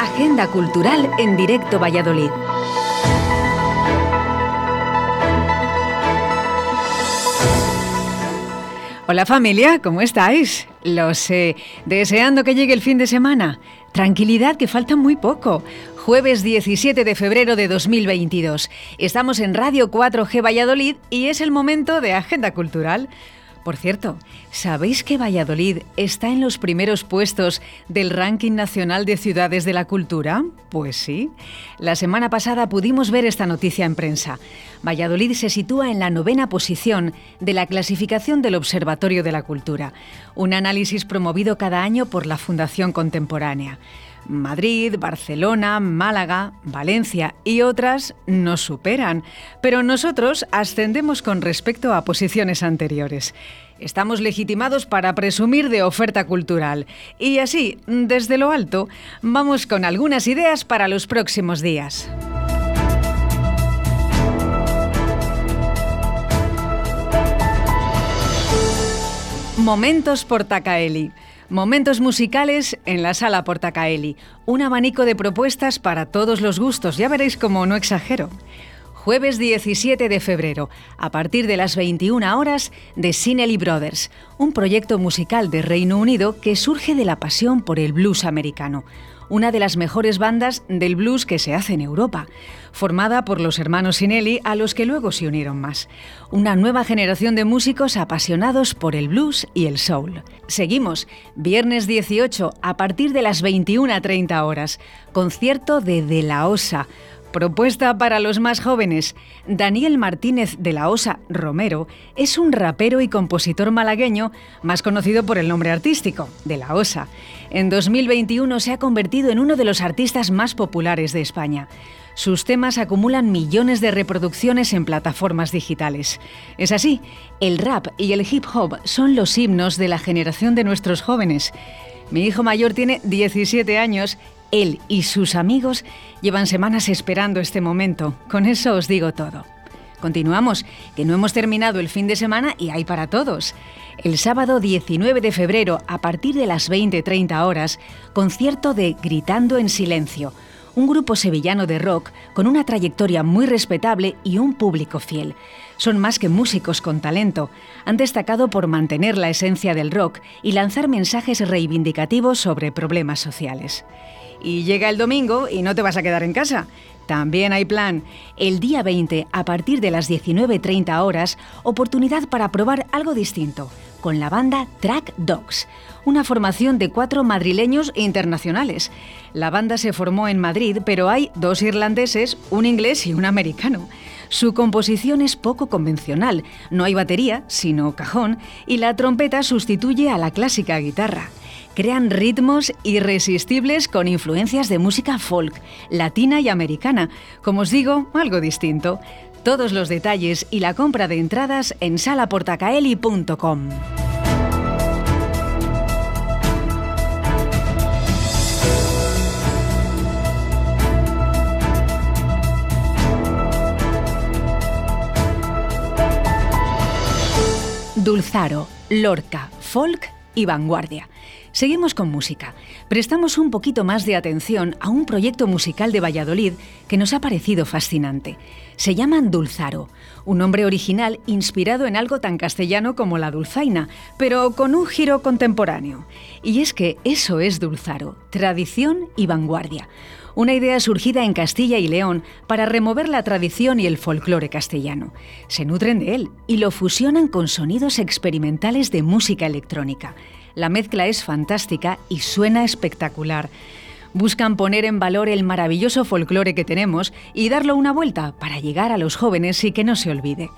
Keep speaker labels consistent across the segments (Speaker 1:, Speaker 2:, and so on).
Speaker 1: Agenda Cultural en directo Valladolid. Hola familia, ¿cómo estáis? Lo sé, deseando que llegue el fin de semana. Tranquilidad, que falta muy poco. Jueves 17 de febrero de 2022. Estamos en Radio 4G Valladolid y es el momento de Agenda Cultural. Por cierto, ¿sabéis que Valladolid está en los primeros puestos del ranking nacional de ciudades de la cultura? Pues sí. La semana pasada pudimos ver esta noticia en prensa. Valladolid se sitúa en la novena posición de la clasificación del Observatorio de la Cultura, un análisis promovido cada año por la Fundación Contemporánea. Madrid, Barcelona, Málaga, Valencia y otras nos superan, pero nosotros ascendemos con respecto a posiciones anteriores. Estamos legitimados para presumir de oferta cultural y así, desde lo alto, vamos con algunas ideas para los próximos días. Momentos por Tacaeli. Momentos musicales en la sala Portacaeli. Un abanico de propuestas para todos los gustos. Ya veréis cómo no exagero. Jueves 17 de febrero, a partir de las 21 horas, de Sinelli Brothers, un proyecto musical de Reino Unido que surge de la pasión por el blues americano una de las mejores bandas del blues que se hace en Europa, formada por los hermanos Sinelli a los que luego se unieron más. Una nueva generación de músicos apasionados por el blues y el soul. Seguimos, viernes 18 a partir de las 21.30 horas, concierto de De La Osa Propuesta para los más jóvenes. Daniel Martínez de la Osa Romero es un rapero y compositor malagueño más conocido por el nombre artístico, de la Osa. En 2021 se ha convertido en uno de los artistas más populares de España. Sus temas acumulan millones de reproducciones en plataformas digitales. Es así, el rap y el hip hop son los himnos de la generación de nuestros jóvenes. Mi hijo mayor tiene 17 años él y sus amigos llevan semanas esperando este momento. Con eso os digo todo. Continuamos, que no hemos terminado el fin de semana y hay para todos. El sábado 19 de febrero, a partir de las 20.30 horas, concierto de Gritando en Silencio, un grupo sevillano de rock con una trayectoria muy respetable y un público fiel. Son más que músicos con talento. Han destacado por mantener la esencia del rock y lanzar mensajes reivindicativos sobre problemas sociales. Y llega el domingo y no te vas a quedar en casa. También hay plan. El día 20, a partir de las 19.30 horas, oportunidad para probar algo distinto, con la banda Track Dogs, una formación de cuatro madrileños internacionales. La banda se formó en Madrid, pero hay dos irlandeses, un inglés y un americano. Su composición es poco convencional, no hay batería, sino cajón, y la trompeta sustituye a la clásica guitarra crean ritmos irresistibles con influencias de música folk, latina y americana. Como os digo, algo distinto. Todos los detalles y la compra de entradas en salaportacaeli.com. Dulzaro, Lorca, Folk y Vanguardia. Seguimos con música. Prestamos un poquito más de atención a un proyecto musical de Valladolid que nos ha parecido fascinante. Se llaman Dulzaro, un nombre original inspirado en algo tan castellano como la dulzaina, pero con un giro contemporáneo. Y es que eso es Dulzaro, tradición y vanguardia una idea surgida en Castilla y León para remover la tradición y el folclore castellano. Se nutren de él y lo fusionan con sonidos experimentales de música electrónica. La mezcla es fantástica y suena espectacular. Buscan poner en valor el maravilloso folclore que tenemos y darlo una vuelta para llegar a los jóvenes y que no se olvide.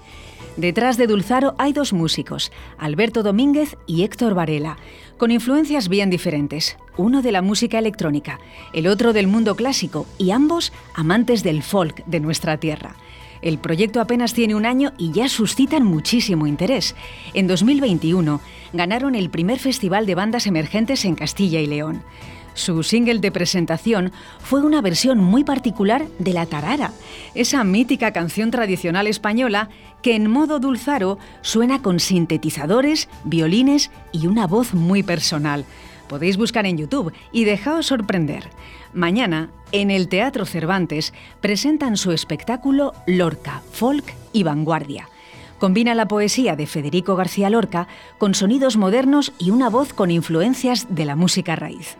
Speaker 1: Detrás de Dulzaro hay dos músicos, Alberto Domínguez y Héctor Varela, con influencias bien diferentes, uno de la música electrónica, el otro del mundo clásico y ambos amantes del folk de nuestra tierra. El proyecto apenas tiene un año y ya suscitan muchísimo interés. En 2021 ganaron el primer Festival de Bandas Emergentes en Castilla y León. Su single de presentación fue una versión muy particular de La Tarara, esa mítica canción tradicional española que en modo dulzaro suena con sintetizadores, violines y una voz muy personal. Podéis buscar en YouTube y dejaos sorprender. Mañana, en el Teatro Cervantes, presentan su espectáculo Lorca, Folk y Vanguardia. Combina la poesía de Federico García Lorca con sonidos modernos y una voz con influencias de la música raíz.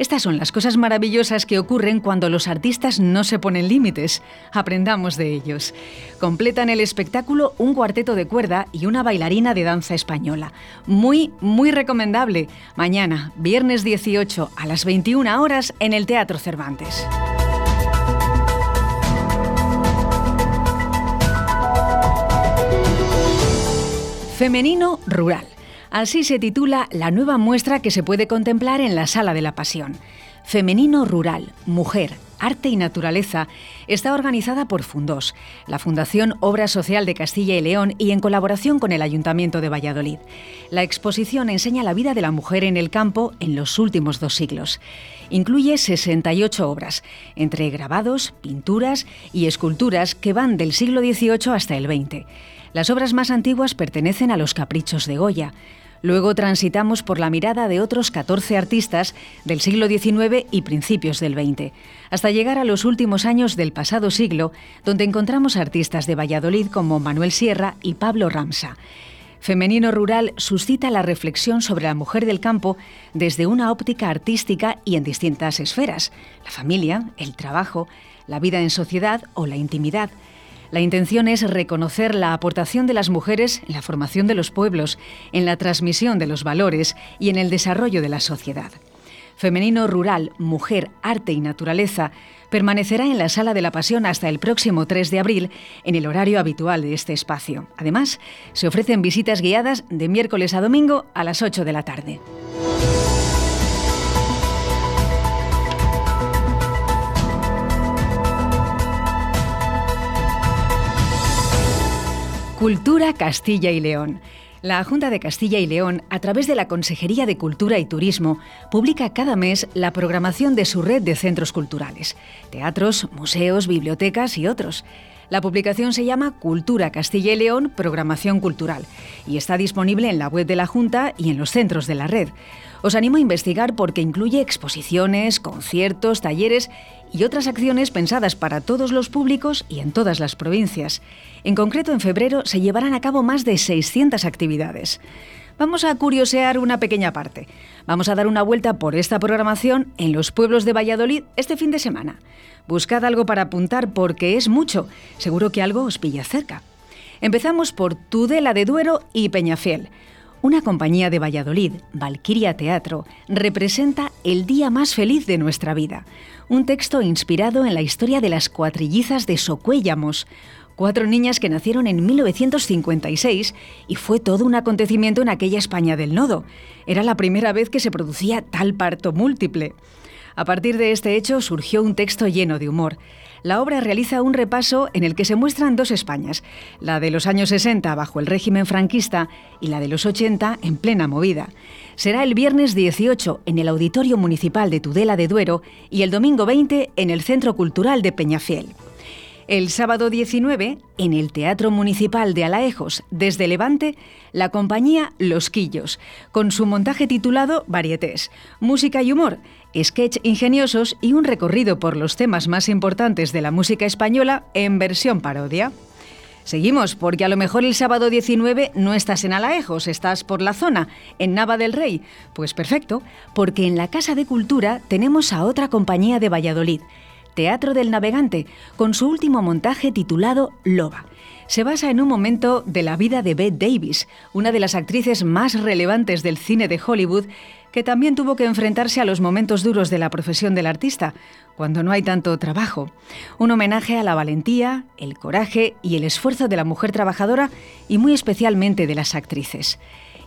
Speaker 1: Estas son las cosas maravillosas que ocurren cuando los artistas no se ponen límites. Aprendamos de ellos. Completan el espectáculo un cuarteto de cuerda y una bailarina de danza española. Muy, muy recomendable. Mañana, viernes 18 a las 21 horas en el Teatro Cervantes. Femenino Rural. Así se titula la nueva muestra que se puede contemplar en la Sala de la Pasión. Femenino Rural, Mujer, Arte y Naturaleza está organizada por Fundos, la Fundación Obra Social de Castilla y León y en colaboración con el Ayuntamiento de Valladolid. La exposición enseña la vida de la mujer en el campo en los últimos dos siglos. Incluye 68 obras, entre grabados, pinturas y esculturas que van del siglo XVIII hasta el XX. Las obras más antiguas pertenecen a los caprichos de Goya. Luego transitamos por la mirada de otros 14 artistas del siglo XIX y principios del XX, hasta llegar a los últimos años del pasado siglo, donde encontramos artistas de Valladolid como Manuel Sierra y Pablo Ramsa. Femenino Rural suscita la reflexión sobre la mujer del campo desde una óptica artística y en distintas esferas, la familia, el trabajo, la vida en sociedad o la intimidad, la intención es reconocer la aportación de las mujeres en la formación de los pueblos, en la transmisión de los valores y en el desarrollo de la sociedad. Femenino Rural, Mujer, Arte y Naturaleza permanecerá en la Sala de la Pasión hasta el próximo 3 de abril en el horario habitual de este espacio. Además, se ofrecen visitas guiadas de miércoles a domingo a las 8 de la tarde. Cultura Castilla y León. La Junta de Castilla y León, a través de la Consejería de Cultura y Turismo, publica cada mes la programación de su red de centros culturales, teatros, museos, bibliotecas y otros. La publicación se llama Cultura Castilla y León Programación Cultural y está disponible en la web de la Junta y en los centros de la red. Os animo a investigar porque incluye exposiciones, conciertos, talleres y otras acciones pensadas para todos los públicos y en todas las provincias. En concreto, en febrero se llevarán a cabo más de 600 actividades. Vamos a curiosear una pequeña parte. Vamos a dar una vuelta por esta programación en los pueblos de Valladolid este fin de semana. Buscad algo para apuntar porque es mucho. Seguro que algo os pilla cerca. Empezamos por Tudela de Duero y Peñafiel. Una compañía de Valladolid, Valquiria Teatro, representa el día más feliz de nuestra vida. Un texto inspirado en la historia de las cuatrillizas de Socuéllamos, cuatro niñas que nacieron en 1956 y fue todo un acontecimiento en aquella España del Nodo. Era la primera vez que se producía tal parto múltiple. A partir de este hecho surgió un texto lleno de humor. La obra realiza un repaso en el que se muestran dos Españas, la de los años 60 bajo el régimen franquista y la de los 80 en plena movida. Será el viernes 18 en el Auditorio Municipal de Tudela de Duero y el domingo 20 en el Centro Cultural de Peñafiel. El sábado 19, en el Teatro Municipal de Alaejos, desde Levante, la compañía Los Quillos, con su montaje titulado Varietés, música y humor, sketch ingeniosos y un recorrido por los temas más importantes de la música española en versión parodia. Seguimos, porque a lo mejor el sábado 19 no estás en Alaejos, estás por la zona, en Nava del Rey. Pues perfecto, porque en la Casa de Cultura tenemos a otra compañía de Valladolid, Teatro del Navegante, con su último montaje titulado Loba. Se basa en un momento de la vida de Bette Davis, una de las actrices más relevantes del cine de Hollywood, que también tuvo que enfrentarse a los momentos duros de la profesión del artista, cuando no hay tanto trabajo. Un homenaje a la valentía, el coraje y el esfuerzo de la mujer trabajadora y muy especialmente de las actrices.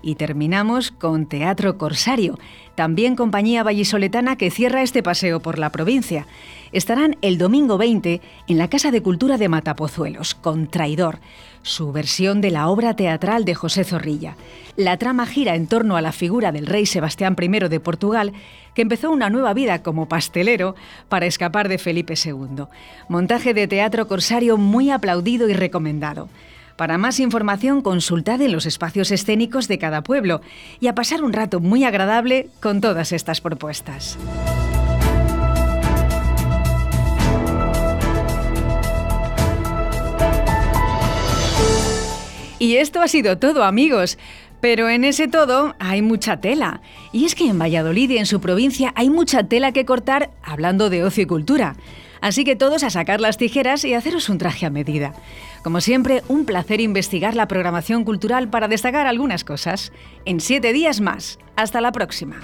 Speaker 1: Y terminamos con Teatro Corsario, también compañía vallisoletana que cierra este paseo por la provincia. Estarán el domingo 20 en la Casa de Cultura de Matapozuelos, con Traidor, su versión de la obra teatral de José Zorrilla. La trama gira en torno a la figura del rey Sebastián I de Portugal, que empezó una nueva vida como pastelero para escapar de Felipe II. Montaje de teatro corsario muy aplaudido y recomendado. Para más información, consultad en los espacios escénicos de cada pueblo y a pasar un rato muy agradable con todas estas propuestas. Y esto ha sido todo, amigos. Pero en ese todo hay mucha tela. Y es que en Valladolid y en su provincia hay mucha tela que cortar hablando de ocio y cultura. Así que todos a sacar las tijeras y haceros un traje a medida. Como siempre, un placer investigar la programación cultural para destacar algunas cosas. En siete días más. Hasta la próxima.